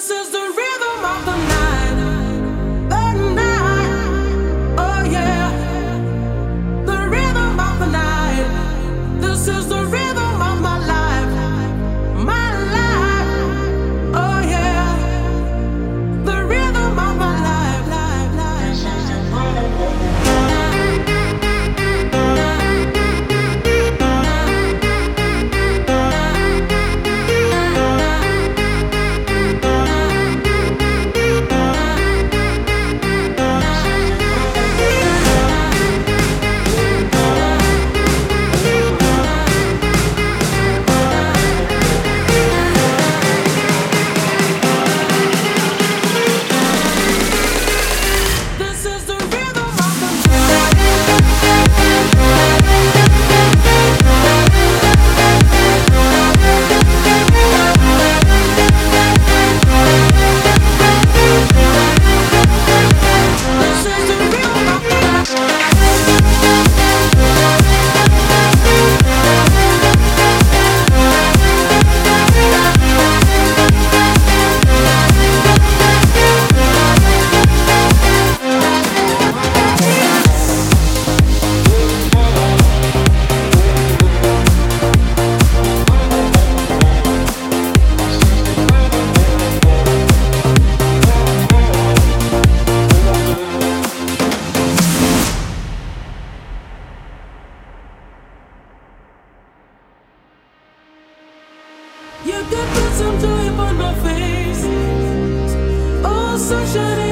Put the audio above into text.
This is the rhythm of the night. You could put some joy upon my face. Oh, sunshine.